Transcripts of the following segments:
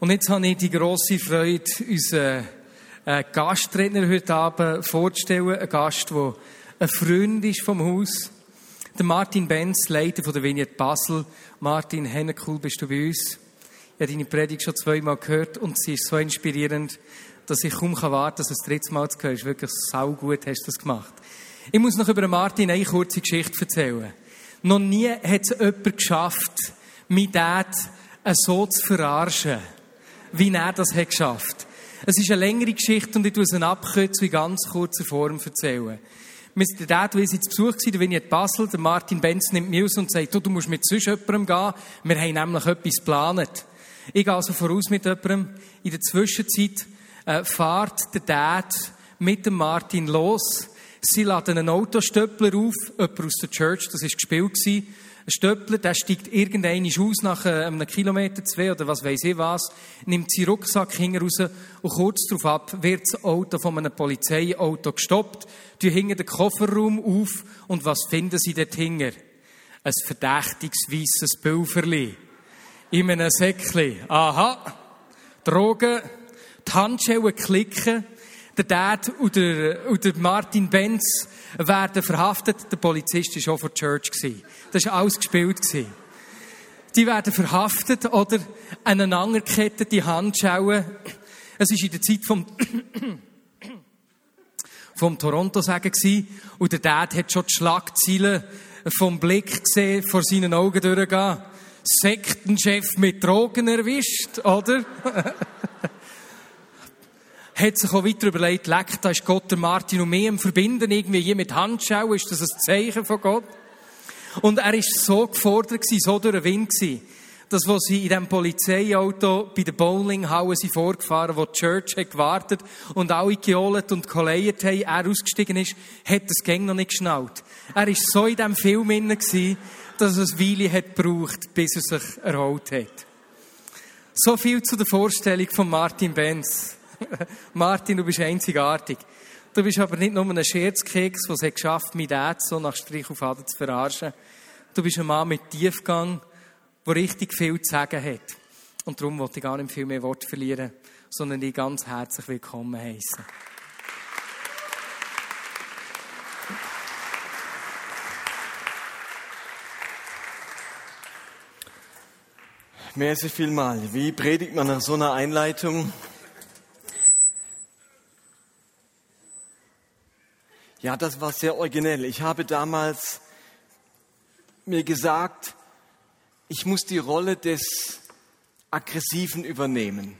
Und jetzt habe ich die grosse Freude, unseren äh, Gastredner heute Abend vorzustellen. Ein Gast, der ein Freund ist vom Haus. Der Martin Benz, Leiter von der Vignette Basel. Martin, cool bist du bei uns. Ich habe deine Predigt schon zweimal gehört und sie ist so inspirierend, dass ich kaum warten kann, dass es das dritte Mal zu hören. ist wirklich sau gut hast du das gemacht. Ich muss noch über Martin eine kurze Geschichte erzählen. Noch nie hat es jemand geschafft, mein Dad so zu verarschen wie er das hat geschafft Es ist eine längere Geschichte und ich tue es abkürzen in ganz kurzer Form erzählen. Der Dad, sind zu Besuch der Winnie Basel, der Martin Benz nimmt mich aus und sagt, du, du musst mit sonst jemandem gehen. Wir haben nämlich etwas geplant. Ich gehe also voraus mit jemandem. In der Zwischenzeit äh, fährt der Dad mit dem Martin los. Sie laden einen Autostöppler auf, jemand aus der Church, das war gespielt gewesen. Stöppler, der steigt irgendein aus nach äh, einem Kilometer, zwei oder was weiß ich was, nimmt seinen Rucksack hinten raus und kurz darauf ab wird das Auto von einem Polizeiauto gestoppt, die hingen den Kofferraum auf und was finden sie dort hinten? Ein verdächtiges weisses Pulverli. In einem Säckchen. Aha. Drogen, die Handschellen klicken, der Dad und der, und der Martin Benz werden verhaftet. Der Polizist war auch der Church. Das war alles gespielt. Die werden verhaftet oder aneinander die Handschellen. Es war in der Zeit vom, vom Toronto-Sagen und der Dad hat schon die Schlagzeilen vom Blick gesehen, vor seinen Augen durchgehen. Sektenchef mit Drogen erwischt, oder? hat sich auch weiter überlegt, leck, da ist Gott der Martin und mir im Verbinden, irgendwie hier mit Handschau, ist das ein Zeichen von Gott? Und er ist so gefordert gewesen, so durch den Wind gewesen, dass, wo sie in diesem Polizeiauto bei der Bowlinghalle sind vorgefahren, wo die Church hat gewartet und alle gejohlt und geleiert haben, er ausgestiegen ist, hat das Gang noch nicht geschnallt. Er ist so in diesem Film inne gewesen, dass es eine Weile hat gebraucht, bis er sich erholt hat. So viel zu der Vorstellung von Martin Benz. Martin, du bist einzigartig. Du bist aber nicht nur ein Scherzkeks, der es geschafft hat, mein Dad so nach Strich auf Aden zu verarschen. Du bist ein Mann mit Tiefgang, der richtig viel zu sagen hat. Und darum wollte ich gar nicht viel mehr Worte verlieren, sondern dich ganz herzlich willkommen heißen. Merci vielmal. Wie predigt man nach so einer Einleitung? Ja, das war sehr originell. Ich habe damals mir gesagt, ich muss die Rolle des Aggressiven übernehmen,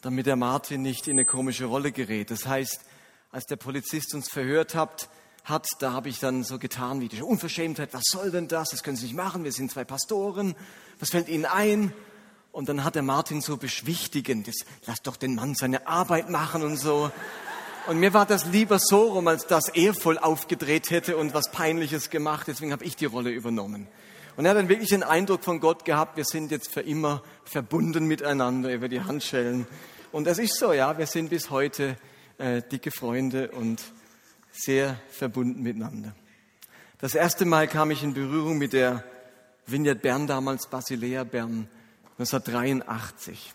damit der Martin nicht in eine komische Rolle gerät. Das heißt, als der Polizist uns verhört hat, hat, da habe ich dann so getan wie die Unverschämtheit, was soll denn das? Das können Sie nicht machen, wir sind zwei Pastoren, was fällt Ihnen ein? Und dann hat der Martin so beschwichtigend, lass doch den Mann seine Arbeit machen und so. Und mir war das lieber so rum, als dass er voll aufgedreht hätte und was Peinliches gemacht. Deswegen habe ich die Rolle übernommen. Und er hat dann wirklich den Eindruck von Gott gehabt, wir sind jetzt für immer verbunden miteinander über die Handschellen. Und das ist so, ja, wir sind bis heute äh, dicke Freunde und sehr verbunden miteinander. Das erste Mal kam ich in Berührung mit der Vignette Bern, damals Basilea Bern, 1983.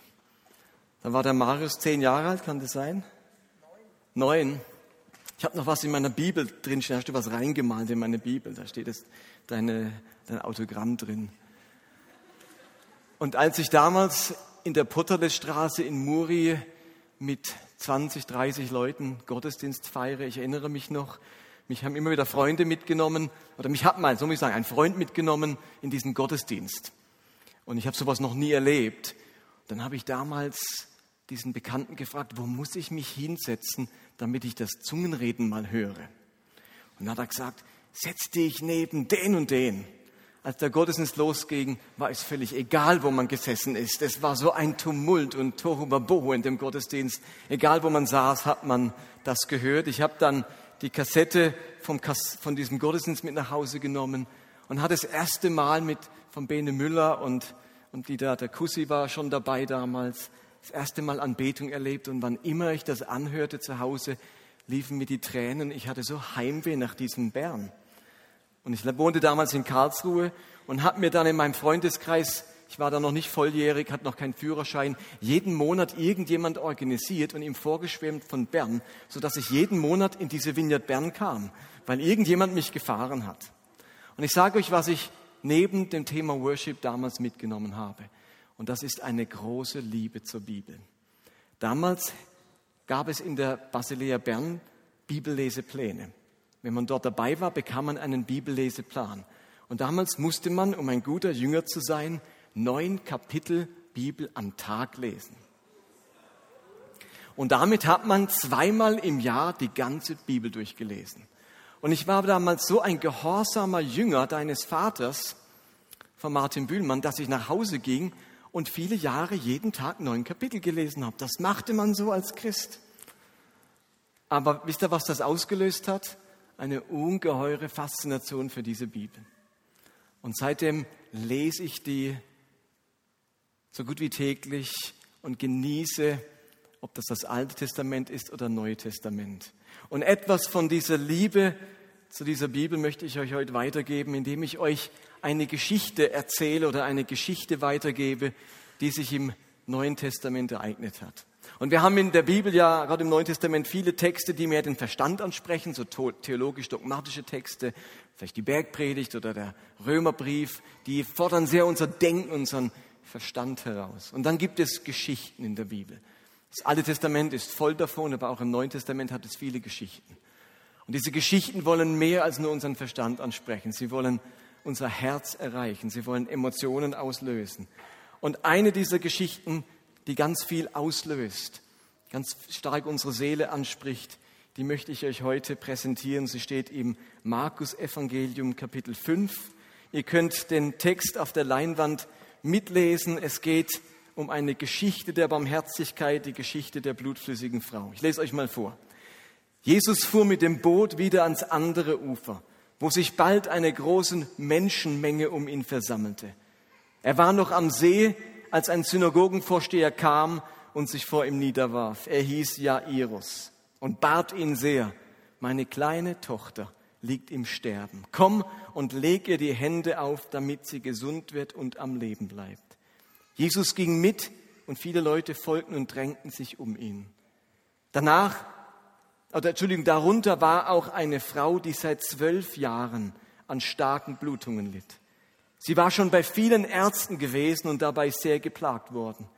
Da war der Marius zehn Jahre alt, kann das sein? 9. Ich habe noch was in meiner Bibel drin stehen. Hast du was reingemalt in meine Bibel? Da steht es, deine, dein Autogramm drin. Und als ich damals in der Potterlestraße in Muri mit 20, 30 Leuten Gottesdienst feiere, ich erinnere mich noch, mich haben immer wieder Freunde mitgenommen, oder mich hat mal, so muss ich sagen, ein Freund mitgenommen in diesen Gottesdienst. Und ich habe sowas noch nie erlebt. Dann habe ich damals diesen Bekannten gefragt, wo muss ich mich hinsetzen, damit ich das Zungenreden mal höre? Und dann hat er gesagt, setz dich neben den und den. Als der Gottesdienst losging, war es völlig egal, wo man gesessen ist. Es war so ein Tumult und Tohuwabohu in dem Gottesdienst. Egal, wo man saß, hat man das gehört. Ich habe dann die Kassette vom Kas von diesem Gottesdienst mit nach Hause genommen und hatte das erste Mal mit von Bene Müller und, und die da, der Kussi war schon dabei damals, das erste Mal Anbetung erlebt und wann immer ich das anhörte zu Hause, liefen mir die Tränen. Ich hatte so Heimweh nach diesem Bern. Und ich wohnte damals in Karlsruhe und habe mir dann in meinem Freundeskreis ich war da noch nicht volljährig, hatte noch keinen Führerschein, jeden Monat irgendjemand organisiert und ihm vorgeschwemmt von Bern, sodass ich jeden Monat in diese Vineyard Bern kam, weil irgendjemand mich gefahren hat. Und ich sage euch, was ich neben dem Thema Worship damals mitgenommen habe. Und das ist eine große Liebe zur Bibel. Damals gab es in der Basilea Bern Bibellesepläne. Wenn man dort dabei war, bekam man einen Bibelleseplan. Und damals musste man, um ein guter Jünger zu sein, neun Kapitel Bibel am Tag lesen. Und damit hat man zweimal im Jahr die ganze Bibel durchgelesen. Und ich war damals so ein gehorsamer Jünger deines Vaters, von Martin Bühlmann, dass ich nach Hause ging und viele Jahre jeden Tag neun Kapitel gelesen habe. Das machte man so als Christ. Aber wisst ihr, was das ausgelöst hat? Eine ungeheure Faszination für diese Bibel. Und seitdem lese ich die so gut wie täglich und genieße, ob das das Alte Testament ist oder Neue Testament. Und etwas von dieser Liebe zu dieser Bibel möchte ich euch heute weitergeben, indem ich euch eine Geschichte erzähle oder eine Geschichte weitergebe, die sich im Neuen Testament ereignet hat. Und wir haben in der Bibel ja, gerade im Neuen Testament, viele Texte, die mehr den Verstand ansprechen, so theologisch-dogmatische Texte, vielleicht die Bergpredigt oder der Römerbrief, die fordern sehr unser Denken, unseren Verstand heraus. Und dann gibt es Geschichten in der Bibel. Das Alte Testament ist voll davon, aber auch im Neuen Testament hat es viele Geschichten. Und diese Geschichten wollen mehr als nur unseren Verstand ansprechen. Sie wollen unser Herz erreichen. Sie wollen Emotionen auslösen. Und eine dieser Geschichten, die ganz viel auslöst, ganz stark unsere Seele anspricht, die möchte ich euch heute präsentieren. Sie steht im Markus Evangelium Kapitel 5. Ihr könnt den Text auf der Leinwand mitlesen. Es geht um eine Geschichte der Barmherzigkeit, die Geschichte der blutflüssigen Frau. Ich lese euch mal vor. Jesus fuhr mit dem Boot wieder ans andere Ufer wo sich bald eine große Menschenmenge um ihn versammelte. Er war noch am See, als ein Synagogenvorsteher kam und sich vor ihm niederwarf. Er hieß Jairus und bat ihn sehr, meine kleine Tochter liegt im Sterben. Komm und leg ihr die Hände auf, damit sie gesund wird und am Leben bleibt. Jesus ging mit und viele Leute folgten und drängten sich um ihn. Danach oder Entschuldigung, darunter war auch eine Frau, die seit zwölf Jahren an starken Blutungen litt. Sie war schon bei vielen Ärzten gewesen und dabei sehr geplagt worden.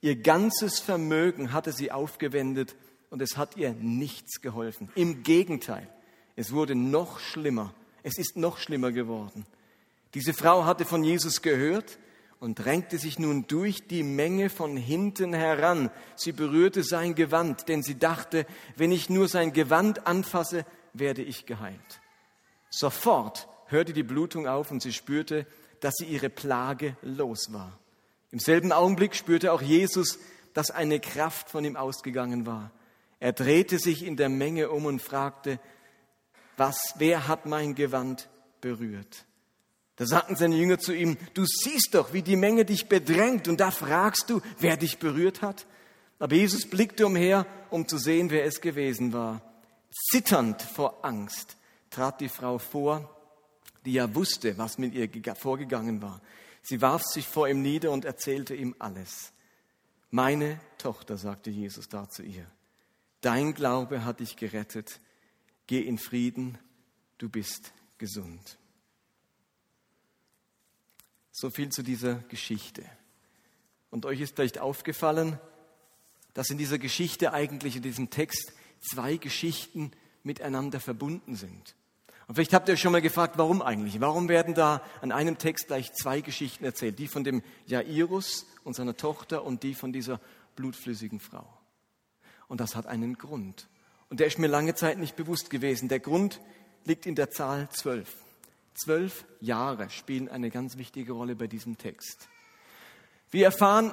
Ihr ganzes Vermögen hatte sie aufgewendet und es hat ihr nichts geholfen. Im Gegenteil, es wurde noch schlimmer. Es ist noch schlimmer geworden. Diese Frau hatte von Jesus gehört und drängte sich nun durch die Menge von hinten heran. Sie berührte sein Gewand, denn sie dachte, wenn ich nur sein Gewand anfasse, werde ich geheilt. Sofort hörte die Blutung auf und sie spürte, dass sie ihre Plage los war. Im selben Augenblick spürte auch Jesus, dass eine Kraft von ihm ausgegangen war. Er drehte sich in der Menge um und fragte, was, wer hat mein Gewand berührt? Da sagten seine Jünger zu ihm, du siehst doch, wie die Menge dich bedrängt und da fragst du, wer dich berührt hat. Aber Jesus blickte umher, um zu sehen, wer es gewesen war. Zitternd vor Angst trat die Frau vor, die ja wusste, was mit ihr vorgegangen war. Sie warf sich vor ihm nieder und erzählte ihm alles. Meine Tochter, sagte Jesus da zu ihr, dein Glaube hat dich gerettet. Geh in Frieden, du bist gesund. So viel zu dieser Geschichte. Und euch ist vielleicht aufgefallen, dass in dieser Geschichte eigentlich in diesem Text zwei Geschichten miteinander verbunden sind. Und vielleicht habt ihr euch schon mal gefragt, warum eigentlich? Warum werden da an einem Text gleich zwei Geschichten erzählt? Die von dem Jairus und seiner Tochter und die von dieser blutflüssigen Frau. Und das hat einen Grund. Und der ist mir lange Zeit nicht bewusst gewesen. Der Grund liegt in der Zahl zwölf. Zwölf Jahre spielen eine ganz wichtige Rolle bei diesem Text. Wir erfahren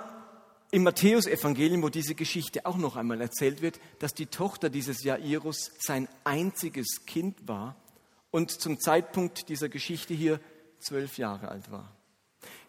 im Matthäusevangelium, wo diese Geschichte auch noch einmal erzählt wird, dass die Tochter dieses Jairus sein einziges Kind war und zum Zeitpunkt dieser Geschichte hier zwölf Jahre alt war.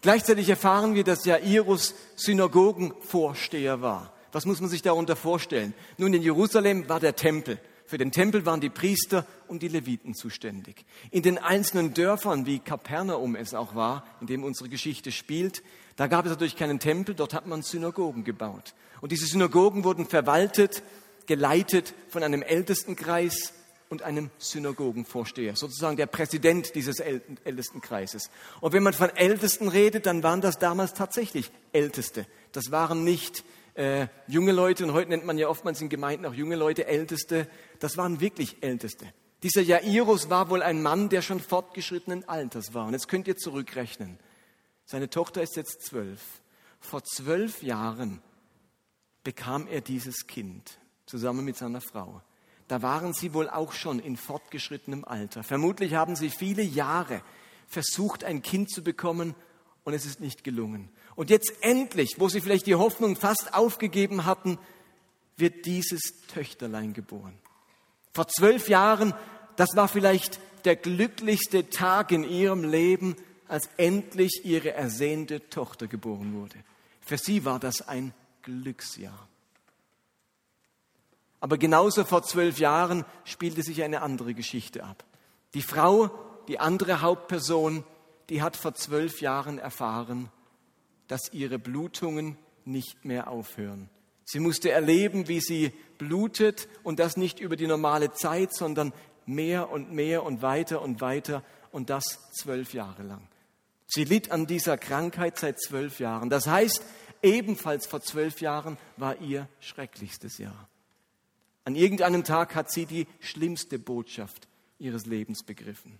Gleichzeitig erfahren wir, dass Jairus Synagogenvorsteher war. Was muss man sich darunter vorstellen? Nun, in Jerusalem war der Tempel Für den Tempel waren die Priester und die Leviten zuständig. In den einzelnen Dörfern, wie Kapernaum es auch war, in dem unsere Geschichte spielt, da gab es natürlich keinen Tempel, dort hat man Synagogen gebaut. Und diese Synagogen wurden verwaltet, geleitet von einem Ältestenkreis und einem Synagogenvorsteher, sozusagen der Präsident dieses Ältestenkreises. Und wenn man von Ältesten redet, dann waren das damals tatsächlich Älteste. Das waren nicht äh, junge Leute, und heute nennt man ja oftmals in Gemeinden auch junge Leute Älteste, das waren wirklich Älteste. Dieser Jairus war wohl ein Mann, der schon fortgeschrittenen Alters war. Und jetzt könnt ihr zurückrechnen. Seine Tochter ist jetzt zwölf. Vor zwölf Jahren bekam er dieses Kind zusammen mit seiner Frau. Da waren sie wohl auch schon in fortgeschrittenem Alter. Vermutlich haben sie viele Jahre versucht, ein Kind zu bekommen und es ist nicht gelungen. Und jetzt endlich, wo sie vielleicht die Hoffnung fast aufgegeben hatten, wird dieses Töchterlein geboren. Vor zwölf Jahren, das war vielleicht der glücklichste Tag in ihrem Leben, als endlich ihre ersehnte Tochter geboren wurde. Für sie war das ein Glücksjahr. Aber genauso vor zwölf Jahren spielte sich eine andere Geschichte ab. Die Frau, die andere Hauptperson, die hat vor zwölf Jahren erfahren, dass ihre Blutungen nicht mehr aufhören. Sie musste erleben, wie sie blutet und das nicht über die normale Zeit, sondern mehr und mehr und weiter und weiter und das zwölf Jahre lang. Sie litt an dieser Krankheit seit zwölf Jahren. Das heißt, ebenfalls vor zwölf Jahren war ihr schrecklichstes Jahr. An irgendeinem Tag hat sie die schlimmste Botschaft ihres Lebens begriffen.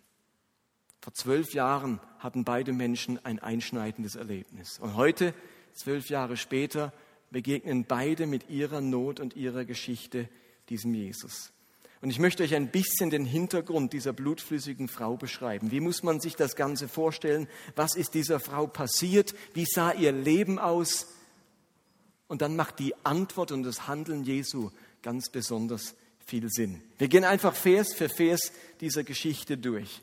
Vor zwölf Jahren hatten beide Menschen ein einschneidendes Erlebnis. Und heute, zwölf Jahre später, begegnen beide mit ihrer Not und ihrer Geschichte diesem Jesus. Und ich möchte euch ein bisschen den Hintergrund dieser blutflüssigen Frau beschreiben. Wie muss man sich das Ganze vorstellen? Was ist dieser Frau passiert? Wie sah ihr Leben aus? Und dann macht die Antwort und das Handeln Jesu ganz besonders viel Sinn. Wir gehen einfach Vers für Vers dieser Geschichte durch.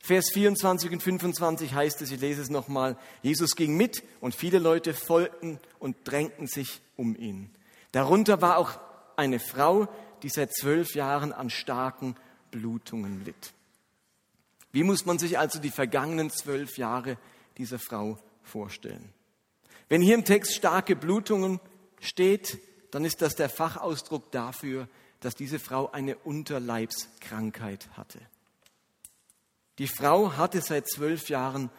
Vers 24 und 25 heißt es, ich lese es nochmal, Jesus ging mit und viele Leute folgten und drängten sich um ihn. Darunter war auch eine Frau, die seit zwölf Jahren an starken Blutungen litt. Wie muss man sich also die vergangenen zwölf Jahre dieser Frau vorstellen? Wenn hier im Text starke Blutungen steht, dann ist das der Fachausdruck dafür, dass diese Frau eine Unterleibskrankheit hatte. Die Frau hatte seit zwölf Jahren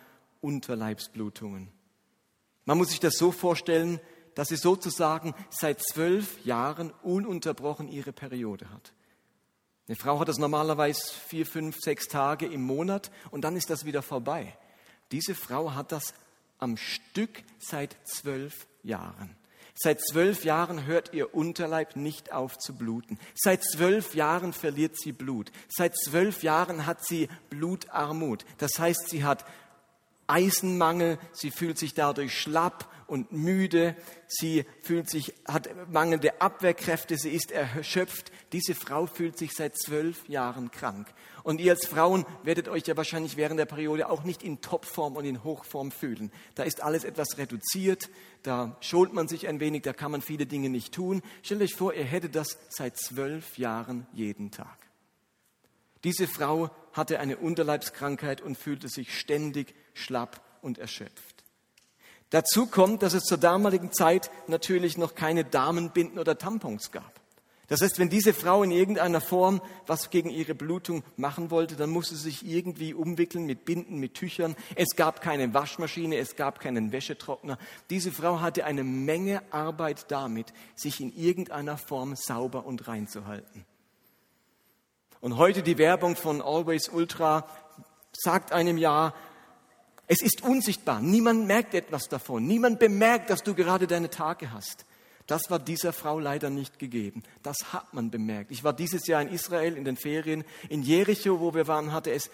Unterleibsblutungen. Man muss sich das so vorstellen, dass sie sozusagen seit zwölf Jahren ununterbrochen ihre Periode hat. Eine Frau hat das normalerweise vier, fünf, sechs Tage im Monat und dann ist das wieder vorbei. Diese Frau hat das am Stück seit zwölf Jahren. Seit zwölf Jahren hört ihr Unterleib nicht auf zu bluten. Seit zwölf Jahren verliert sie Blut. Seit zwölf Jahren hat sie Blutarmut. Das heißt, sie hat Eisenmangel, sie fühlt sich dadurch schlapp und müde, sie fühlt sich, hat mangelnde Abwehrkräfte, sie ist erschöpft. Diese Frau fühlt sich seit zwölf Jahren krank. Und ihr als Frauen werdet euch ja wahrscheinlich während der Periode auch nicht in Topform und in Hochform fühlen. Da ist alles etwas reduziert, da schont man sich ein wenig, da kann man viele Dinge nicht tun. Stellt euch vor, ihr hättet das seit zwölf Jahren jeden Tag. Diese Frau hatte eine Unterleibskrankheit und fühlte sich ständig schlapp und erschöpft. Dazu kommt, dass es zur damaligen Zeit natürlich noch keine Damenbinden oder Tampons gab. Das heißt, wenn diese Frau in irgendeiner Form was gegen ihre Blutung machen wollte, dann musste sie sich irgendwie umwickeln mit Binden, mit Tüchern. Es gab keine Waschmaschine, es gab keinen Wäschetrockner. Diese Frau hatte eine Menge Arbeit damit, sich in irgendeiner Form sauber und rein zu halten. Und heute die Werbung von Always Ultra sagt einem ja, es ist unsichtbar. Niemand merkt etwas davon. Niemand bemerkt, dass du gerade deine Tage hast. Das war dieser Frau leider nicht gegeben. Das hat man bemerkt. Ich war dieses Jahr in Israel in den Ferien. In Jericho, wo wir waren, hatte es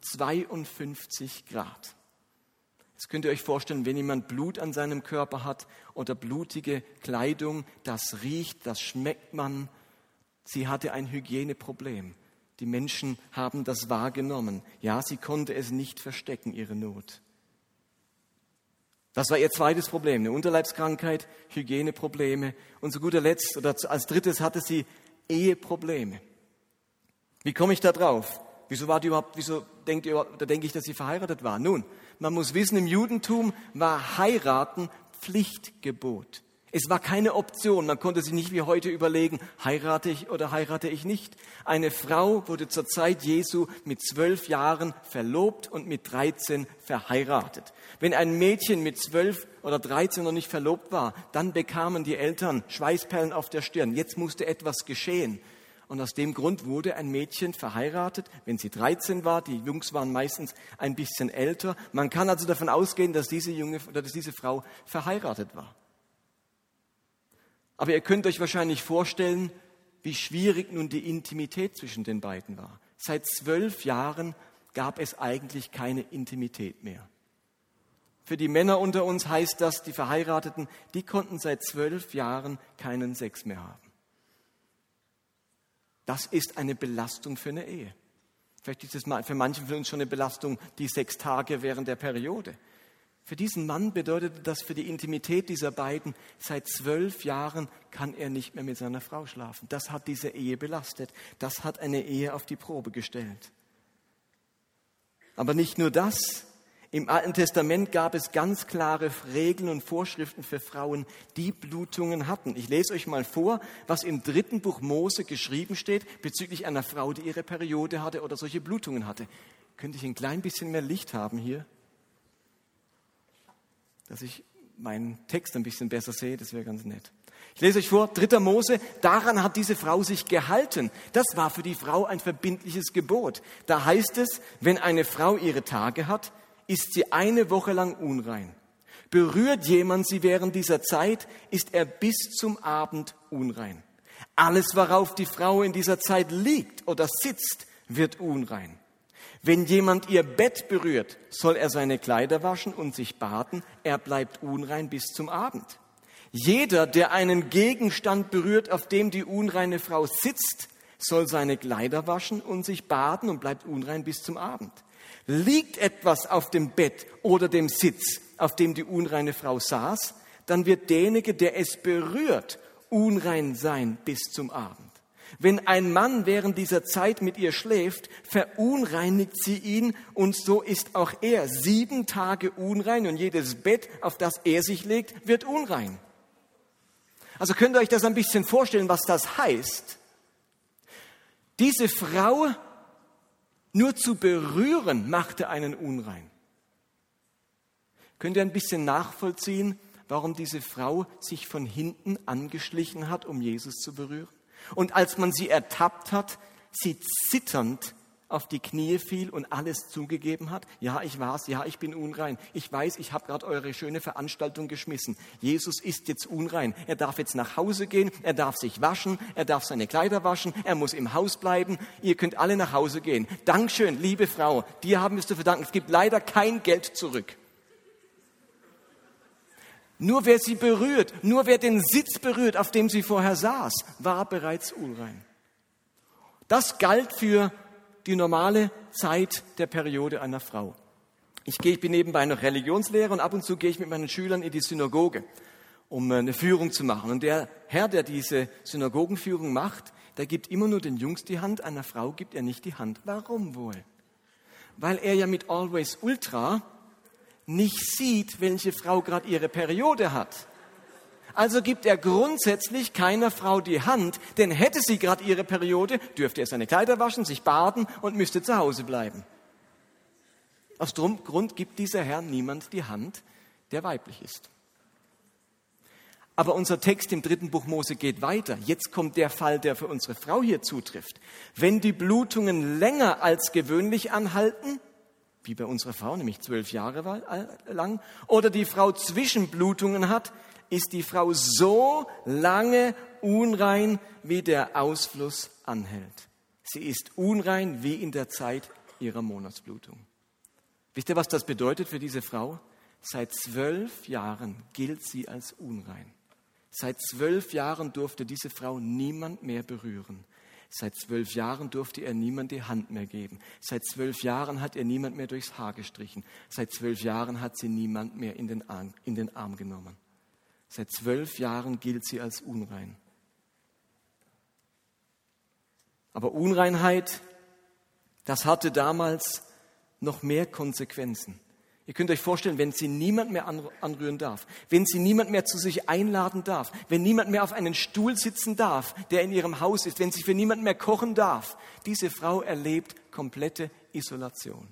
52 Grad. Jetzt könnt ihr euch vorstellen, wenn jemand Blut an seinem Körper hat oder blutige Kleidung, das riecht, das schmeckt man. Sie hatte ein Hygieneproblem. Die Menschen haben das wahrgenommen. Ja, sie konnte es nicht verstecken, ihre Not. Das war ihr zweites Problem, eine Unterleibskrankheit, Hygieneprobleme und zu guter Letzt oder als drittes hatte sie Eheprobleme. Wie komme ich da drauf? Wieso war die überhaupt, wieso denkt ihr, da denke ich, dass sie verheiratet war? Nun, man muss wissen, im Judentum war heiraten Pflichtgebot. Es war keine Option. Man konnte sich nicht wie heute überlegen, heirate ich oder heirate ich nicht. Eine Frau wurde zur Zeit Jesu mit zwölf Jahren verlobt und mit dreizehn verheiratet. Wenn ein Mädchen mit zwölf oder dreizehn noch nicht verlobt war, dann bekamen die Eltern Schweißperlen auf der Stirn. Jetzt musste etwas geschehen. Und aus dem Grund wurde ein Mädchen verheiratet, wenn sie 13 war. Die Jungs waren meistens ein bisschen älter. Man kann also davon ausgehen, dass diese, junge, dass diese Frau verheiratet war. Aber ihr könnt euch wahrscheinlich vorstellen, wie schwierig nun die Intimität zwischen den beiden war. Seit zwölf Jahren gab es eigentlich keine Intimität mehr. Für die Männer unter uns heißt das, die Verheirateten, die konnten seit zwölf Jahren keinen Sex mehr haben. Das ist eine Belastung für eine Ehe. Vielleicht ist es für manche von uns schon eine Belastung, die sechs Tage während der Periode. Für diesen Mann bedeutete das für die Intimität dieser beiden, seit zwölf Jahren kann er nicht mehr mit seiner Frau schlafen. Das hat diese Ehe belastet. Das hat eine Ehe auf die Probe gestellt. Aber nicht nur das. Im Alten Testament gab es ganz klare Regeln und Vorschriften für Frauen, die Blutungen hatten. Ich lese euch mal vor, was im dritten Buch Mose geschrieben steht bezüglich einer Frau, die ihre Periode hatte oder solche Blutungen hatte. Könnte ich ein klein bisschen mehr Licht haben hier? Dass ich meinen Text ein bisschen besser sehe, das wäre ganz nett. Ich lese euch vor, dritter Mose, daran hat diese Frau sich gehalten. Das war für die Frau ein verbindliches Gebot. Da heißt es, wenn eine Frau ihre Tage hat, ist sie eine Woche lang unrein. Berührt jemand sie während dieser Zeit, ist er bis zum Abend unrein. Alles, worauf die Frau in dieser Zeit liegt oder sitzt, wird unrein. Wenn jemand ihr Bett berührt, soll er seine Kleider waschen und sich baden. Er bleibt unrein bis zum Abend. Jeder, der einen Gegenstand berührt, auf dem die unreine Frau sitzt, soll seine Kleider waschen und sich baden und bleibt unrein bis zum Abend. Liegt etwas auf dem Bett oder dem Sitz, auf dem die unreine Frau saß, dann wird derjenige, der es berührt, unrein sein bis zum Abend. Wenn ein Mann während dieser Zeit mit ihr schläft, verunreinigt sie ihn und so ist auch er sieben Tage unrein und jedes Bett, auf das er sich legt, wird unrein. Also könnt ihr euch das ein bisschen vorstellen, was das heißt? Diese Frau nur zu berühren machte einen unrein. Könnt ihr ein bisschen nachvollziehen, warum diese Frau sich von hinten angeschlichen hat, um Jesus zu berühren? Und als man sie ertappt hat, sie zitternd auf die Knie fiel und alles zugegeben hat, ja, ich war's, ja, ich bin unrein. Ich weiß, ich habe gerade eure schöne Veranstaltung geschmissen. Jesus ist jetzt unrein. Er darf jetzt nach Hause gehen, er darf sich waschen, er darf seine Kleider waschen, er muss im Haus bleiben. Ihr könnt alle nach Hause gehen. Dankeschön, liebe Frau, dir haben wir es zu verdanken. Es gibt leider kein Geld zurück. Nur wer sie berührt, nur wer den Sitz berührt, auf dem sie vorher saß, war bereits unrein. Das galt für die normale Zeit der Periode einer Frau. Ich, gehe, ich bin nebenbei noch Religionslehrer und ab und zu gehe ich mit meinen Schülern in die Synagoge, um eine Führung zu machen. Und der Herr, der diese Synagogenführung macht, der gibt immer nur den Jungs die Hand, einer Frau gibt er nicht die Hand. Warum wohl? Weil er ja mit Always Ultra nicht sieht, welche Frau gerade ihre Periode hat. Also gibt er grundsätzlich keiner Frau die Hand, denn hätte sie gerade ihre Periode, dürfte er seine Kleider waschen, sich baden und müsste zu Hause bleiben. Aus dem Grund gibt dieser Herr niemand die Hand, der weiblich ist. Aber unser Text im dritten Buch Mose geht weiter. Jetzt kommt der Fall, der für unsere Frau hier zutrifft. Wenn die Blutungen länger als gewöhnlich anhalten, wie bei unserer Frau, nämlich zwölf Jahre äh, lang, oder die Frau Zwischenblutungen hat, ist die Frau so lange unrein, wie der Ausfluss anhält. Sie ist unrein wie in der Zeit ihrer Monatsblutung. Wisst ihr, was das bedeutet für diese Frau? Seit zwölf Jahren gilt sie als unrein. Seit zwölf Jahren durfte diese Frau niemand mehr berühren. Seit zwölf Jahren durfte er niemand die Hand mehr geben. Seit zwölf Jahren hat er niemand mehr durchs Haar gestrichen. Seit zwölf Jahren hat sie niemand mehr in den Arm, in den Arm genommen. Seit zwölf Jahren gilt sie als unrein. Aber Unreinheit Das hatte damals noch mehr Konsequenzen. Ihr könnt euch vorstellen, wenn sie niemand mehr anrühren darf, wenn sie niemand mehr zu sich einladen darf, wenn niemand mehr auf einen Stuhl sitzen darf, der in ihrem Haus ist, wenn sie für niemand mehr kochen darf, diese Frau erlebt komplette Isolation.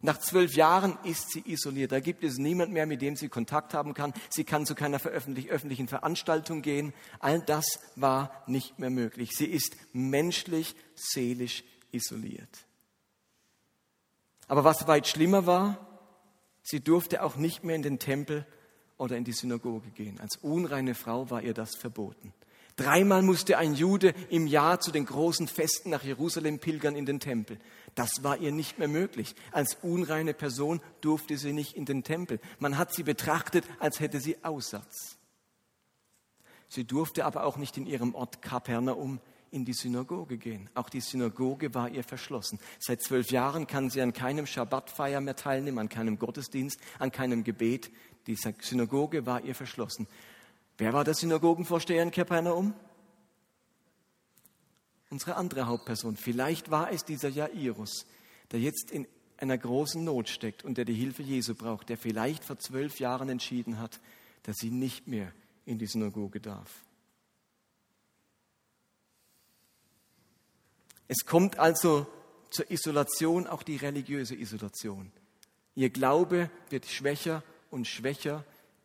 Nach zwölf Jahren ist sie isoliert. Da gibt es niemand mehr, mit dem sie Kontakt haben kann. Sie kann zu keiner öffentlichen Veranstaltung gehen. All das war nicht mehr möglich. Sie ist menschlich, seelisch isoliert. Aber was weit schlimmer war, sie durfte auch nicht mehr in den Tempel oder in die Synagoge gehen. Als unreine Frau war ihr das verboten. Dreimal musste ein Jude im Jahr zu den großen Festen nach Jerusalem pilgern in den Tempel. Das war ihr nicht mehr möglich. Als unreine Person durfte sie nicht in den Tempel. Man hat sie betrachtet, als hätte sie Aussatz. Sie durfte aber auch nicht in ihrem Ort Kapernaum in die Synagoge gehen. Auch die Synagoge war ihr verschlossen. Seit zwölf Jahren kann sie an keinem Schabbatfeier mehr teilnehmen, an keinem Gottesdienst, an keinem Gebet. Die Synagoge war ihr verschlossen. Wer war der Synagogenvorsteher in Kapernaum? Unsere andere Hauptperson. Vielleicht war es dieser Jairus, der jetzt in einer großen Not steckt und der die Hilfe Jesu braucht, der vielleicht vor zwölf Jahren entschieden hat, dass sie nicht mehr in die Synagoge darf. Es kommt also zur Isolation, auch die religiöse Isolation. Ihr Glaube wird schwächer und schwächer.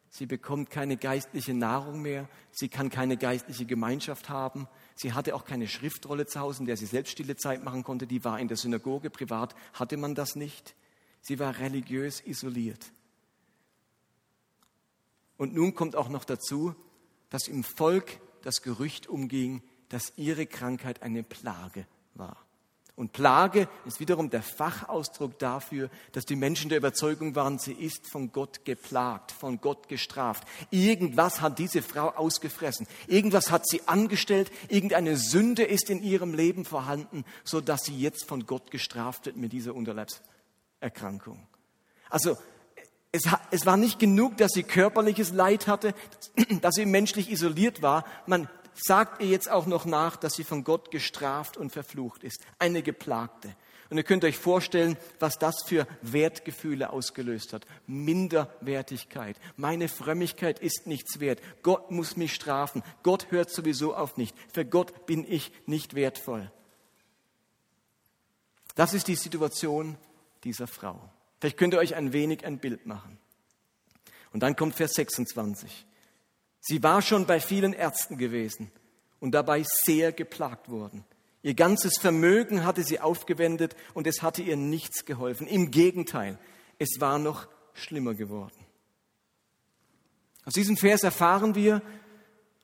Sie bekommt keine geistliche Nahrung mehr. Sie kann keine geistliche Gemeinschaft haben. Sie hatte auch keine Schriftrolle zu Hause, in der sie selbst stille Zeit machen konnte. Die war in der Synagoge. Privat hatte man das nicht. Sie war religiös isoliert. Und nun kommt auch noch dazu, dass im Volk das Gerücht umging, dass ihre Krankheit eine Plage war. Und Plage ist wiederum der Fachausdruck dafür, dass die Menschen der Überzeugung waren, sie ist von Gott geplagt, von Gott gestraft. Irgendwas hat diese Frau ausgefressen. Irgendwas hat sie angestellt. Irgendeine Sünde ist in ihrem Leben vorhanden, so dass sie jetzt von Gott gestraft wird mit dieser Unterleibserkrankung. Also, es, es, war nicht genug, dass sie körperliches Leid hatte, dass sie menschlich isoliert war. Man sagt ihr jetzt auch noch nach, dass sie von Gott gestraft und verflucht ist. Eine Geplagte. Und ihr könnt euch vorstellen, was das für Wertgefühle ausgelöst hat. Minderwertigkeit. Meine Frömmigkeit ist nichts wert. Gott muss mich strafen. Gott hört sowieso auf nicht. Für Gott bin ich nicht wertvoll. Das ist die Situation dieser Frau. Vielleicht könnt ihr euch ein wenig ein Bild machen. Und dann kommt Vers 26. Sie war schon bei vielen Ärzten gewesen und dabei sehr geplagt worden. Ihr ganzes Vermögen hatte sie aufgewendet und es hatte ihr nichts geholfen. Im Gegenteil, es war noch schlimmer geworden. Aus diesem Vers erfahren wir,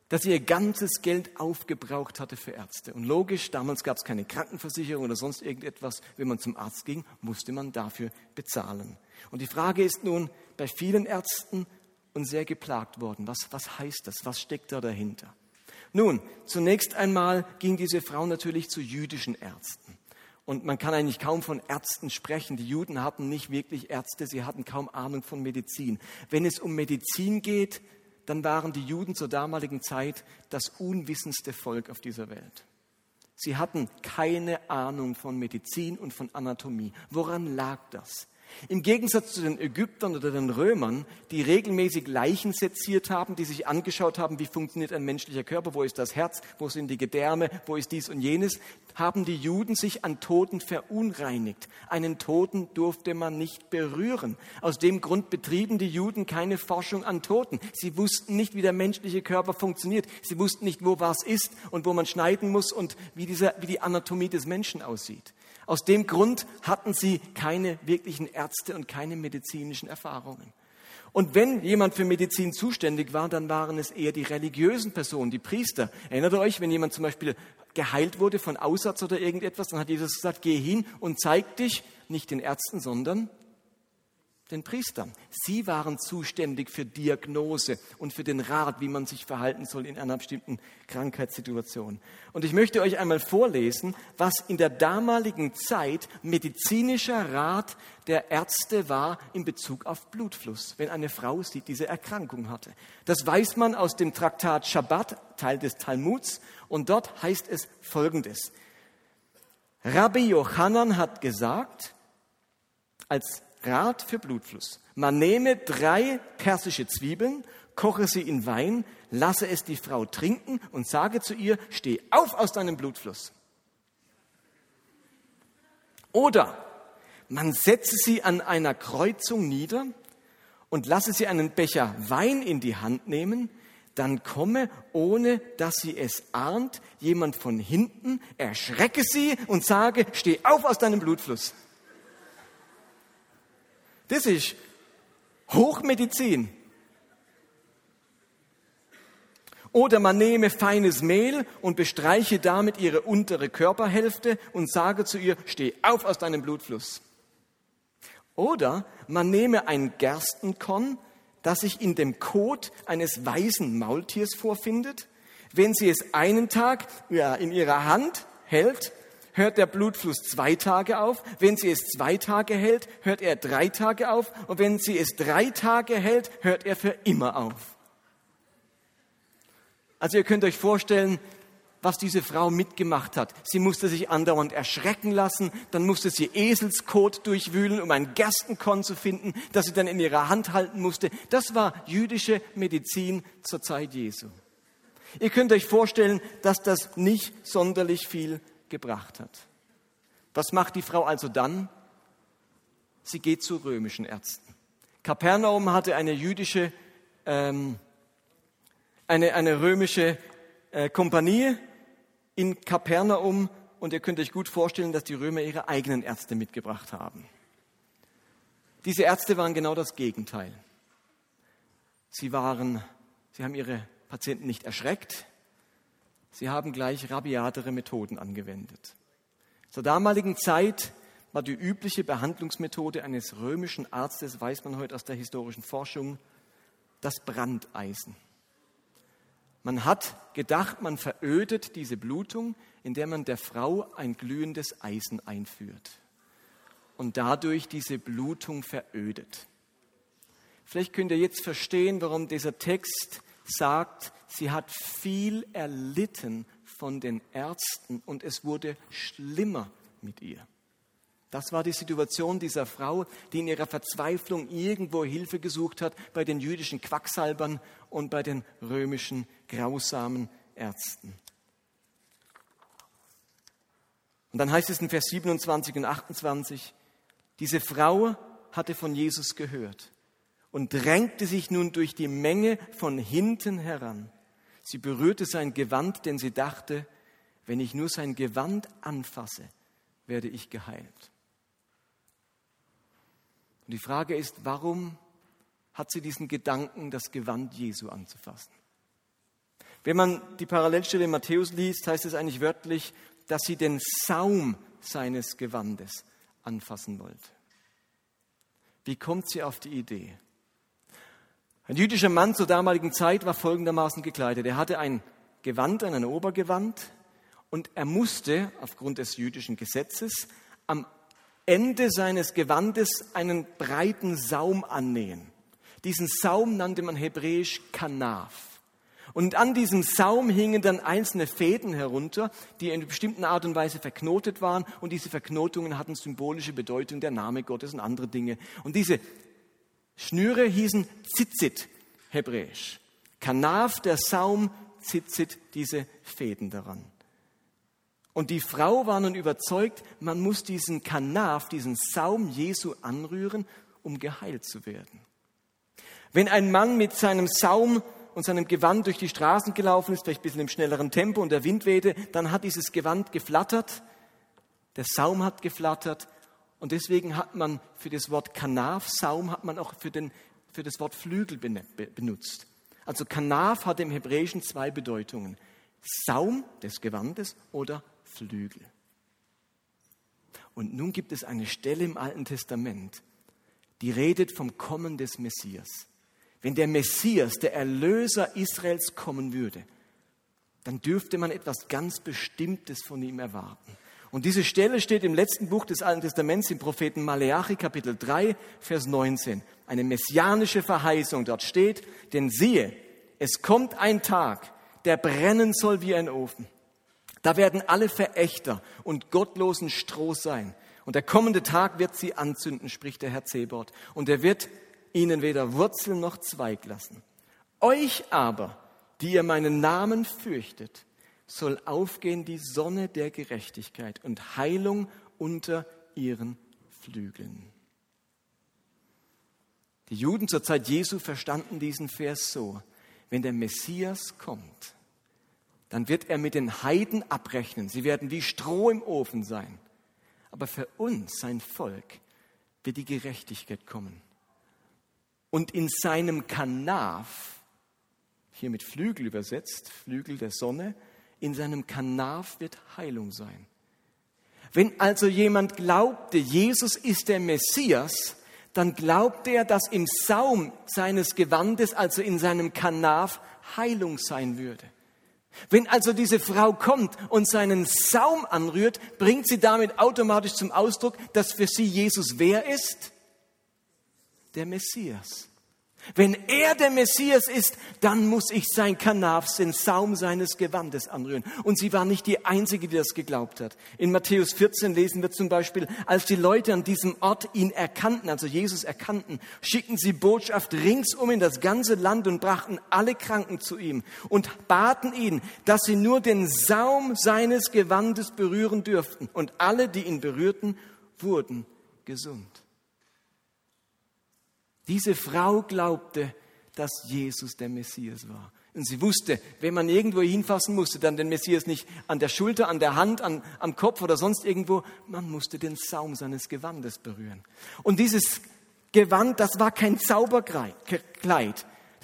dass sie ihr ganzes Geld aufgebraucht hatte für Ärzte. Und logisch, damals gab es keine Krankenversicherung oder sonst irgendetwas. Wenn man zum Arzt ging, musste man dafür bezahlen. Und die Frage ist nun, bei vielen Ärzten und sehr geplagt worden. Was, was heißt das? Was steckt da dahinter? Nun, zunächst einmal ging diese Frau natürlich zu jüdischen Ärzten. Und man kann eigentlich kaum von Ärzten sprechen. Die Juden hatten nicht wirklich Ärzte, sie hatten kaum Ahnung von Medizin. Wenn es um Medizin geht, dann waren die Juden zur damaligen Zeit das unwissendste Volk auf dieser Welt. Sie hatten keine Ahnung von Medizin und von Anatomie. Woran lag das? Im Gegensatz zu den Ägyptern oder den Römern, die regelmäßig Leichen seziert haben, die sich angeschaut haben, wie funktioniert ein menschlicher Körper, wo ist das Herz, wo sind die Gedärme, wo ist dies und jenes, haben die Juden sich an Toten verunreinigt. Einen Toten durfte man nicht berühren. Aus dem Grund betrieben die Juden keine Forschung an Toten. Sie wussten nicht, wie der menschliche Körper funktioniert. Sie wussten nicht, wo was ist und wo man schneiden muss und wie, dieser, wie die Anatomie des Menschen aussieht. Aus dem Grund hatten sie keine wirklichen Ärzte und keine medizinischen Erfahrungen. Und wenn jemand für Medizin zuständig war, dann waren es eher die religiösen Personen, die Priester. Erinnert ihr euch, wenn jemand zum Beispiel geheilt wurde von Aussatz oder irgendetwas, dann hat Jesus gesagt, geh hin und zeig dich nicht den Ärzten, sondern den Priestern. Sie waren zuständig für Diagnose und für den Rat, wie man sich verhalten soll in einer bestimmten Krankheitssituation. Und ich möchte euch einmal vorlesen, was in der damaligen Zeit medizinischer Rat der Ärzte war in Bezug auf Blutfluss, wenn eine Frau sie diese Erkrankung hatte. Das weiß man aus dem Traktat Shabbat, Teil des Talmuds, und dort heißt es Folgendes. Rabbi Johannan hat gesagt, als Rat für Blutfluss, man nehme drei persische Zwiebeln, koche sie in Wein, lasse es die Frau trinken und sage zu ihr, steh auf aus deinem Blutfluss. Oder man setze sie an einer Kreuzung nieder und lasse sie einen Becher Wein in die Hand nehmen, dann komme, ohne dass sie es ahnt, jemand von hinten, erschrecke sie und sage, steh auf aus deinem Blutfluss. Das ist Hochmedizin. Oder man nehme feines Mehl und bestreiche damit ihre untere Körperhälfte und sage zu ihr, steh auf aus deinem Blutfluss. Oder man nehme ein Gerstenkorn das sich in dem Kot eines weißen Maultiers vorfindet. Wenn sie es einen Tag ja, in ihrer Hand hält, hört der Blutfluss zwei Tage auf. Wenn sie es zwei Tage hält, hört er drei Tage auf. Und wenn sie es drei Tage hält, hört er für immer auf. Also ihr könnt euch vorstellen, was diese Frau mitgemacht hat. Sie musste sich andauernd erschrecken lassen, dann musste sie Eselskot durchwühlen, um ein Gerstenkorn zu finden, das sie dann in ihrer Hand halten musste. Das war jüdische Medizin zur Zeit Jesu. Ihr könnt euch vorstellen, dass das nicht sonderlich viel gebracht hat. Was macht die Frau also dann? Sie geht zu römischen Ärzten. Kapernaum hatte eine jüdische, ähm, eine, eine römische äh, Kompanie, in Kapernaum und ihr könnt euch gut vorstellen, dass die Römer ihre eigenen Ärzte mitgebracht haben. Diese Ärzte waren genau das Gegenteil. Sie waren, sie haben ihre Patienten nicht erschreckt, sie haben gleich rabiatere Methoden angewendet. Zur damaligen Zeit war die übliche Behandlungsmethode eines römischen Arztes, weiß man heute aus der historischen Forschung, das Brandeisen. Man hat gedacht, man verödet diese Blutung, indem man der Frau ein glühendes Eisen einführt und dadurch diese Blutung verödet. Vielleicht könnt ihr jetzt verstehen, warum dieser Text sagt, sie hat viel erlitten von den Ärzten und es wurde schlimmer mit ihr. Das war die Situation dieser Frau, die in ihrer Verzweiflung irgendwo Hilfe gesucht hat bei den jüdischen Quacksalbern und bei den römischen grausamen Ärzten. Und dann heißt es in Vers 27 und 28, diese Frau hatte von Jesus gehört und drängte sich nun durch die Menge von hinten heran. Sie berührte sein Gewand, denn sie dachte, wenn ich nur sein Gewand anfasse, werde ich geheilt. Und die Frage ist, warum hat sie diesen Gedanken, das Gewand Jesu anzufassen? Wenn man die Parallelstelle in Matthäus liest, heißt es eigentlich wörtlich, dass sie den Saum seines Gewandes anfassen wollte. Wie kommt sie auf die Idee? Ein jüdischer Mann zur damaligen Zeit war folgendermaßen gekleidet. Er hatte ein Gewand, ein Obergewand, und er musste aufgrund des jüdischen Gesetzes am Ende seines Gewandes einen breiten Saum annähen. Diesen Saum nannte man hebräisch Kanaf. Und an diesem Saum hingen dann einzelne Fäden herunter, die in einer bestimmten Art und Weise verknotet waren. Und diese Verknotungen hatten symbolische Bedeutung, der Name Gottes und andere Dinge. Und diese Schnüre hießen Zitzit, hebräisch. Kanaf, der Saum, Zitzit, diese Fäden daran. Und die Frau war nun überzeugt, man muss diesen Kanaf, diesen Saum Jesu anrühren, um geheilt zu werden. Wenn ein Mann mit seinem Saum und seinem Gewand durch die Straßen gelaufen ist, vielleicht ein bisschen im schnelleren Tempo und der Wind wehte, dann hat dieses Gewand geflattert, der Saum hat geflattert und deswegen hat man für das Wort Kanaf, Saum, hat man auch für, den, für das Wort Flügel benutzt. Also Kanaf hat im Hebräischen zwei Bedeutungen. Saum des Gewandes oder Flügel. Und nun gibt es eine Stelle im Alten Testament, die redet vom Kommen des Messias. Wenn der Messias, der Erlöser Israels kommen würde, dann dürfte man etwas ganz Bestimmtes von ihm erwarten. Und diese Stelle steht im letzten Buch des Alten Testaments im Propheten Maleachi Kapitel 3, Vers 19. Eine messianische Verheißung. Dort steht, denn siehe, es kommt ein Tag, der brennen soll wie ein Ofen Da werden alle Verächter und gottlosen Stroh sein. Und der kommende Tag wird sie anzünden, spricht der Herr Zebot. Und er wird ihnen weder Wurzel noch Zweig lassen. Euch aber, die ihr meinen Namen fürchtet, soll aufgehen die Sonne der Gerechtigkeit und Heilung unter ihren Flügeln. Die Juden zur Zeit Jesu verstanden diesen Vers so, wenn der Messias kommt, dann wird er mit den Heiden abrechnen. Sie werden wie Stroh im Ofen sein. Aber für uns, sein Volk, wird die Gerechtigkeit kommen. Und in seinem Kanaf, hier mit Flügel übersetzt, Flügel der Sonne, in seinem Kanaf wird Heilung sein. Wenn also jemand glaubte, Jesus ist der Messias, dann glaubte er, dass im Saum seines Gewandes, also in seinem Kanaf, Heilung sein würde. Wenn also diese Frau kommt und seinen Saum anrührt, bringt sie damit automatisch zum Ausdruck, dass für sie Jesus wer ist? Der Messias. Wenn er der Messias ist, dann muss ich sein Kanaf, den Saum seines Gewandes anrühren. Und sie war nicht die Einzige, die das geglaubt hat. In Matthäus 14 lesen wir zum Beispiel, als die Leute an diesem Ort ihn erkannten, also Jesus erkannten, schickten sie Botschaft ringsum in das ganze Land und brachten alle Kranken zu ihm und baten ihn, dass sie nur den Saum seines Gewandes berühren dürften. Und alle, die ihn berührten, wurden gesund. Diese Frau glaubte, dass Jesus der Messias war. Und sie wusste, wenn man irgendwo hinfassen musste, dann den Messias nicht an der Schulter, an der Hand, an, am Kopf oder sonst irgendwo, man musste den Saum seines Gewandes berühren. Und dieses Gewand, das war kein Zauberkleid.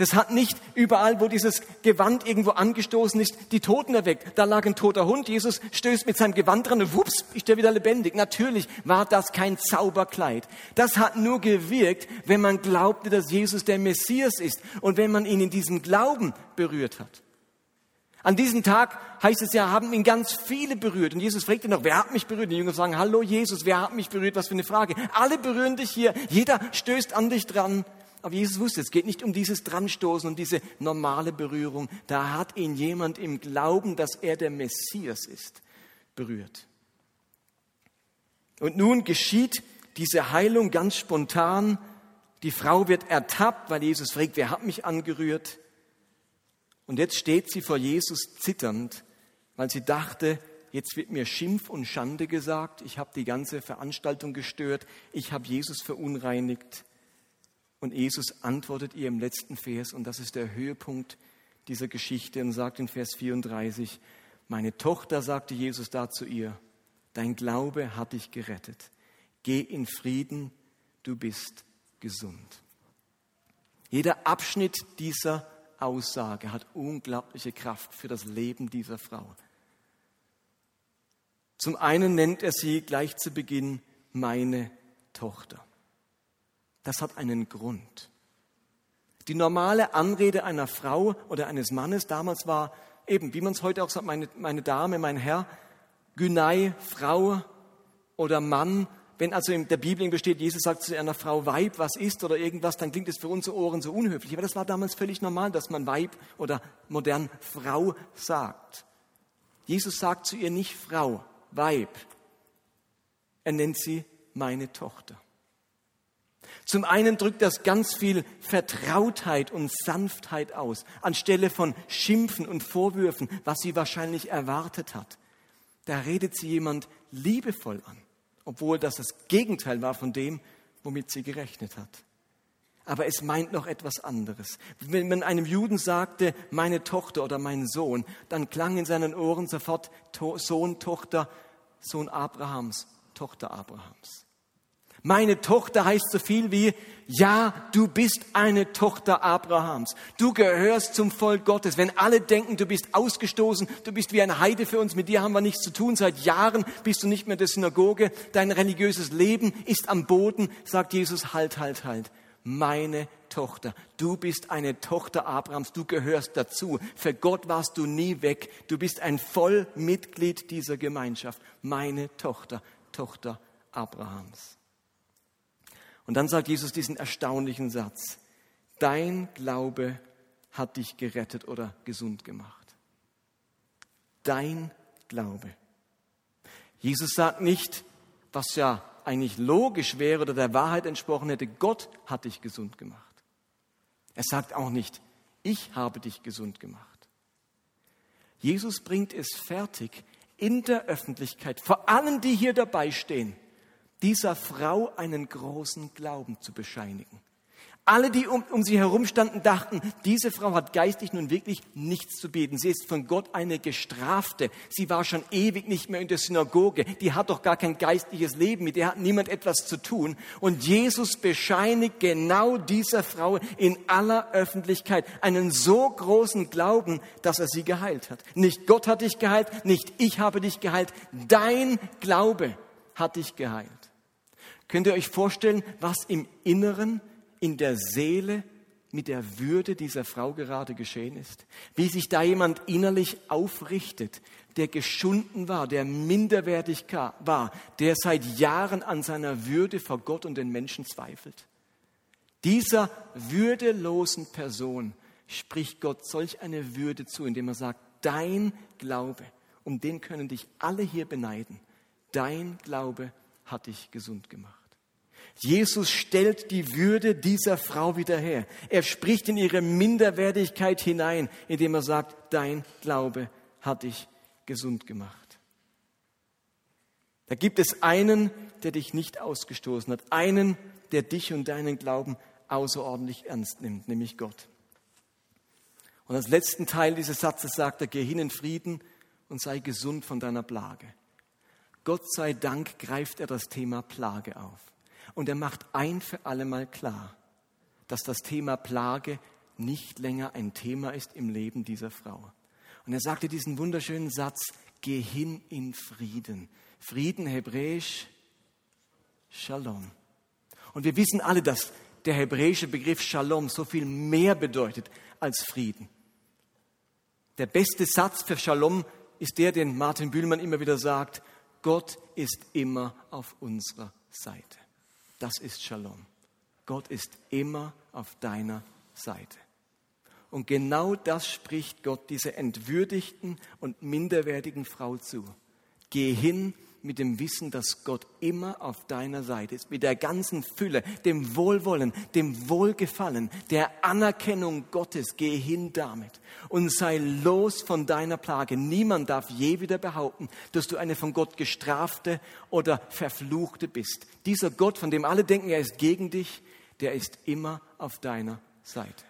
Das hat nicht überall, wo dieses Gewand irgendwo angestoßen ist, die Toten erweckt. Da lag ein toter Hund, Jesus stößt mit seinem Gewand dran und wups, ist er wieder lebendig. Natürlich war das kein Zauberkleid. Das hat nur gewirkt, wenn man glaubte, dass Jesus der Messias ist und wenn man ihn in diesem Glauben berührt hat. An diesem Tag heißt es ja, haben ihn ganz viele berührt. Und Jesus fragte noch, wer hat mich berührt? Die Jünger sagen, hallo Jesus, wer hat mich berührt? Was für eine Frage. Alle berühren dich hier. Jeder stößt an dich dran. Aber Jesus wusste, es geht nicht um dieses Dranstoßen und diese normale Berührung. Da hat ihn jemand im Glauben, dass er der Messias ist, berührt. Und nun geschieht diese Heilung ganz spontan. Die Frau wird ertappt, weil Jesus fragt, wer hat mich angerührt? Und jetzt steht sie vor Jesus zitternd, weil sie dachte, jetzt wird mir Schimpf und Schande gesagt, ich habe die ganze Veranstaltung gestört, ich habe Jesus verunreinigt. Und Jesus antwortet ihr im letzten Vers, und das ist der Höhepunkt dieser Geschichte, und sagt in Vers 34, meine Tochter, sagte Jesus da zu ihr, dein Glaube hat dich gerettet. Geh in Frieden, du bist gesund. Jeder Abschnitt dieser Aussage hat unglaubliche Kraft für das Leben dieser Frau. Zum einen nennt er sie gleich zu Beginn meine Tochter. Das hat einen Grund. Die normale Anrede einer Frau oder eines Mannes damals war eben, wie man es heute auch sagt, meine, meine Dame, mein Herr, Günei, Frau oder Mann. Wenn also in der Bibel besteht, Jesus sagt zu einer Frau Weib, was ist oder irgendwas, dann klingt es für unsere Ohren so unhöflich. Aber das war damals völlig normal, dass man Weib oder modern Frau sagt. Jesus sagt zu ihr nicht Frau, Weib. Er nennt sie meine Tochter. Zum einen drückt das ganz viel Vertrautheit und Sanftheit aus, anstelle von Schimpfen und Vorwürfen, was sie wahrscheinlich erwartet hat. Da redet sie jemand liebevoll an, obwohl das das Gegenteil war von dem, womit sie gerechnet hat. Aber es meint noch etwas anderes. Wenn man einem Juden sagte, meine Tochter oder mein Sohn, dann klang in seinen Ohren sofort Sohn, Tochter, Sohn Abrahams, Tochter Abrahams. Meine Tochter heißt so viel wie, ja, du bist eine Tochter Abrahams. Du gehörst zum Volk Gottes. Wenn alle denken, du bist ausgestoßen, du bist wie ein Heide für uns, mit dir haben wir nichts zu tun. Seit Jahren bist du nicht mehr der Synagoge. Dein religiöses Leben ist am Boden, sagt Jesus, halt, halt, halt. Meine Tochter, du bist eine Tochter Abrahams, du gehörst dazu. Für Gott warst du nie weg. Du bist ein Vollmitglied dieser Gemeinschaft. Meine Tochter, Tochter Abrahams. Und dann sagt Jesus diesen erstaunlichen Satz, dein Glaube hat dich gerettet oder gesund gemacht. Dein Glaube. Jesus sagt nicht, was ja eigentlich logisch wäre oder der Wahrheit entsprochen hätte, Gott hat dich gesund gemacht. Er sagt auch nicht, ich habe dich gesund gemacht. Jesus bringt es fertig, in der Öffentlichkeit, vor allen, die hier dabei stehen, dieser Frau einen großen Glauben zu bescheinigen. Alle, die um, um sie herum standen, dachten, diese Frau hat geistig nun wirklich nichts zu bieten. Sie ist von Gott eine Gestrafte. Sie war schon ewig nicht mehr in der Synagoge. Die hat doch gar kein geistliches Leben. Mit der hat niemand etwas zu tun. Und Jesus bescheinigt genau dieser Frau in aller Öffentlichkeit einen so großen Glauben, dass er sie geheilt hat. Nicht Gott hat dich geheilt, nicht ich habe dich geheilt. Dein Glaube hat dich geheilt. Könnt ihr euch vorstellen, was im Inneren in der Seele mit der Würde dieser Frau gerade geschehen ist. Wie sich da jemand innerlich aufrichtet, der geschunden war, der minderwertig war, der seit Jahren an seiner Würde vor Gott und den Menschen zweifelt. Dieser würdelosen Person spricht Gott solch eine Würde zu, indem er sagt, dein Glaube, um den können dich alle hier beneiden, dein Glaube hat dich gesund gemacht. Jesus stellt die Würde dieser Frau wieder her. Er spricht in ihre Minderwertigkeit hinein, indem er sagt, dein Glaube hat dich gesund gemacht. Da gibt es einen, der dich nicht ausgestoßen hat, einen, der dich und deinen Glauben außerordentlich ernst nimmt, nämlich Gott. Und als letzten Teil dieses Satzes sagt er, geh hin in Frieden und sei gesund von deiner Plage. Gott sei Dank greift er das Thema Plage auf. Und er macht ein für alle Mal klar, dass das Thema Plage nicht länger ein Thema ist im Leben dieser Frau. Und er sagte diesen wunderschönen Satz, geh hin in Frieden. Frieden hebräisch, Shalom. Und wir wissen alle, dass der hebräische Begriff Shalom so viel mehr bedeutet als Frieden. Der beste Satz für Shalom ist der, den Martin Bühlmann immer wieder sagt, Gott ist immer auf unserer Seite. Das ist Shalom. Gott ist immer auf deiner Seite. Und genau das spricht Gott dieser entwürdigten und minderwertigen Frau zu. Geh hin mit dem Wissen, dass Gott immer auf deiner Seite ist, mit der ganzen Fülle, dem Wohlwollen, dem Wohlgefallen, der Anerkennung Gottes. Geh hin damit und sei los von deiner Plage. Niemand darf je wieder behaupten, dass du eine von Gott gestrafte oder verfluchte bist. Dieser Gott, von dem alle denken, er ist gegen dich, der ist immer auf deiner Seite.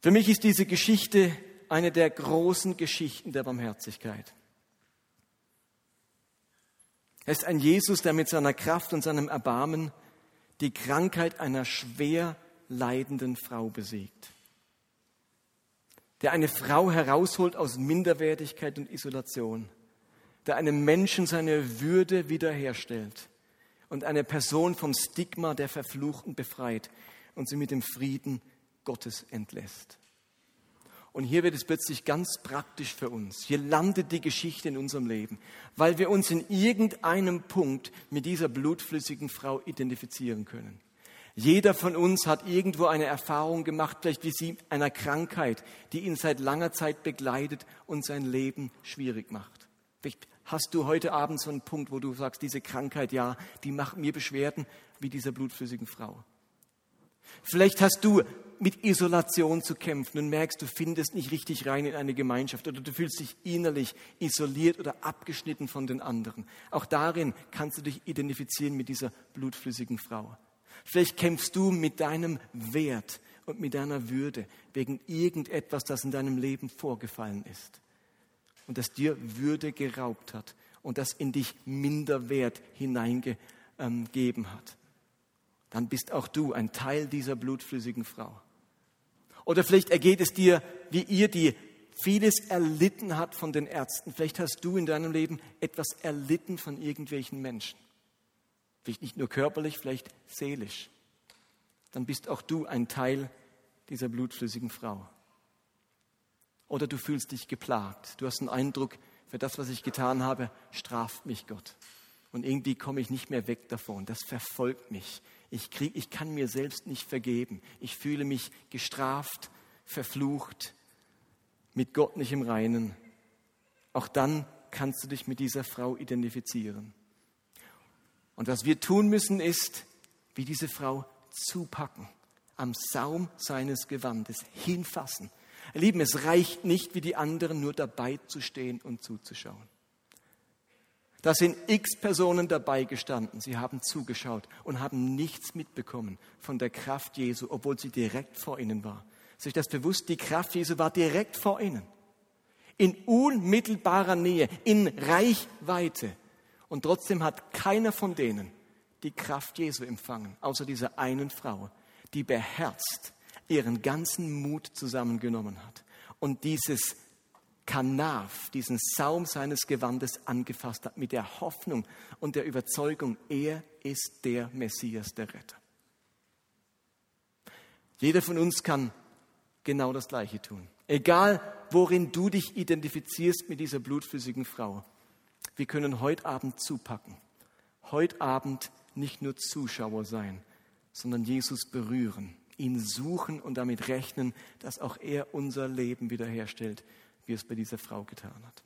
Für mich ist diese Geschichte eine der großen Geschichten der Barmherzigkeit. Er ist ein Jesus, der mit seiner Kraft und seinem Erbarmen die Krankheit einer schwer leidenden Frau besiegt. Der eine Frau herausholt aus Minderwertigkeit und Isolation. Der einem Menschen seine Würde wiederherstellt und eine Person vom Stigma der Verfluchten befreit und sie mit dem Frieden Gottes entlässt. Und hier wird es plötzlich ganz praktisch für uns. Hier landet die Geschichte in unserem Leben, weil wir uns in irgendeinem Punkt mit dieser blutflüssigen Frau identifizieren können. Jeder von uns hat irgendwo eine Erfahrung gemacht, vielleicht wie sie einer Krankheit, die ihn seit langer Zeit begleitet und sein Leben schwierig macht. Vielleicht hast du heute Abend so einen Punkt, wo du sagst, diese Krankheit, ja, die macht mir Beschwerden wie dieser blutflüssigen Frau. Vielleicht hast du mit Isolation zu kämpfen und merkst, du findest nicht richtig rein in eine Gemeinschaft oder du fühlst dich innerlich isoliert oder abgeschnitten von den anderen. Auch darin kannst du dich identifizieren mit dieser blutflüssigen Frau. Vielleicht kämpfst du mit deinem Wert und mit deiner Würde wegen irgendetwas, das in deinem Leben vorgefallen ist und das dir Würde geraubt hat und das in dich Minderwert hineingegeben hat. Dann bist auch du ein Teil dieser blutflüssigen Frau. Oder vielleicht ergeht es dir wie ihr, die vieles erlitten hat von den Ärzten. Vielleicht hast du in deinem Leben etwas erlitten von irgendwelchen Menschen. Vielleicht nicht nur körperlich, vielleicht seelisch. Dann bist auch du ein Teil dieser blutflüssigen Frau. Oder du fühlst dich geplagt. Du hast den Eindruck, für das, was ich getan habe, straft mich Gott. Und irgendwie komme ich nicht mehr weg davon. Das verfolgt mich. Ich, krieg, ich kann mir selbst nicht vergeben. Ich fühle mich gestraft, verflucht, mit Gott nicht im Reinen, auch dann kannst du dich mit dieser Frau identifizieren. Und was wir tun müssen, ist, wie diese Frau zupacken, am Saum seines Gewandes hinfassen. Ihr Lieben, es reicht nicht, wie die anderen nur dabei zu stehen und zuzuschauen. Da sind x Personen dabei gestanden, sie haben zugeschaut und haben nichts mitbekommen von der Kraft Jesu, obwohl sie direkt vor ihnen war. Euch das bewusst? Die Kraft Jesu war direkt vor ihnen. In unmittelbarer Nähe, in Reichweite. Und trotzdem hat keiner von denen die Kraft Jesu empfangen, außer dieser einen Frau, die beherzt ihren ganzen Mut zusammengenommen hat und dieses Kanaf, diesen Saum seines Gewandes angefasst hat, mit der Hoffnung und der Überzeugung, er ist der Messias, der Retter. Jeder von uns kann genau das Gleiche tun. Egal, worin du dich identifizierst mit dieser blutflüssigen Frau. Wir können heute Abend zupacken. Heute Abend nicht nur Zuschauer sein, sondern Jesus berühren, ihn suchen und damit rechnen, dass auch er unser Leben wiederherstellt wie es bei dieser Frau getan hat.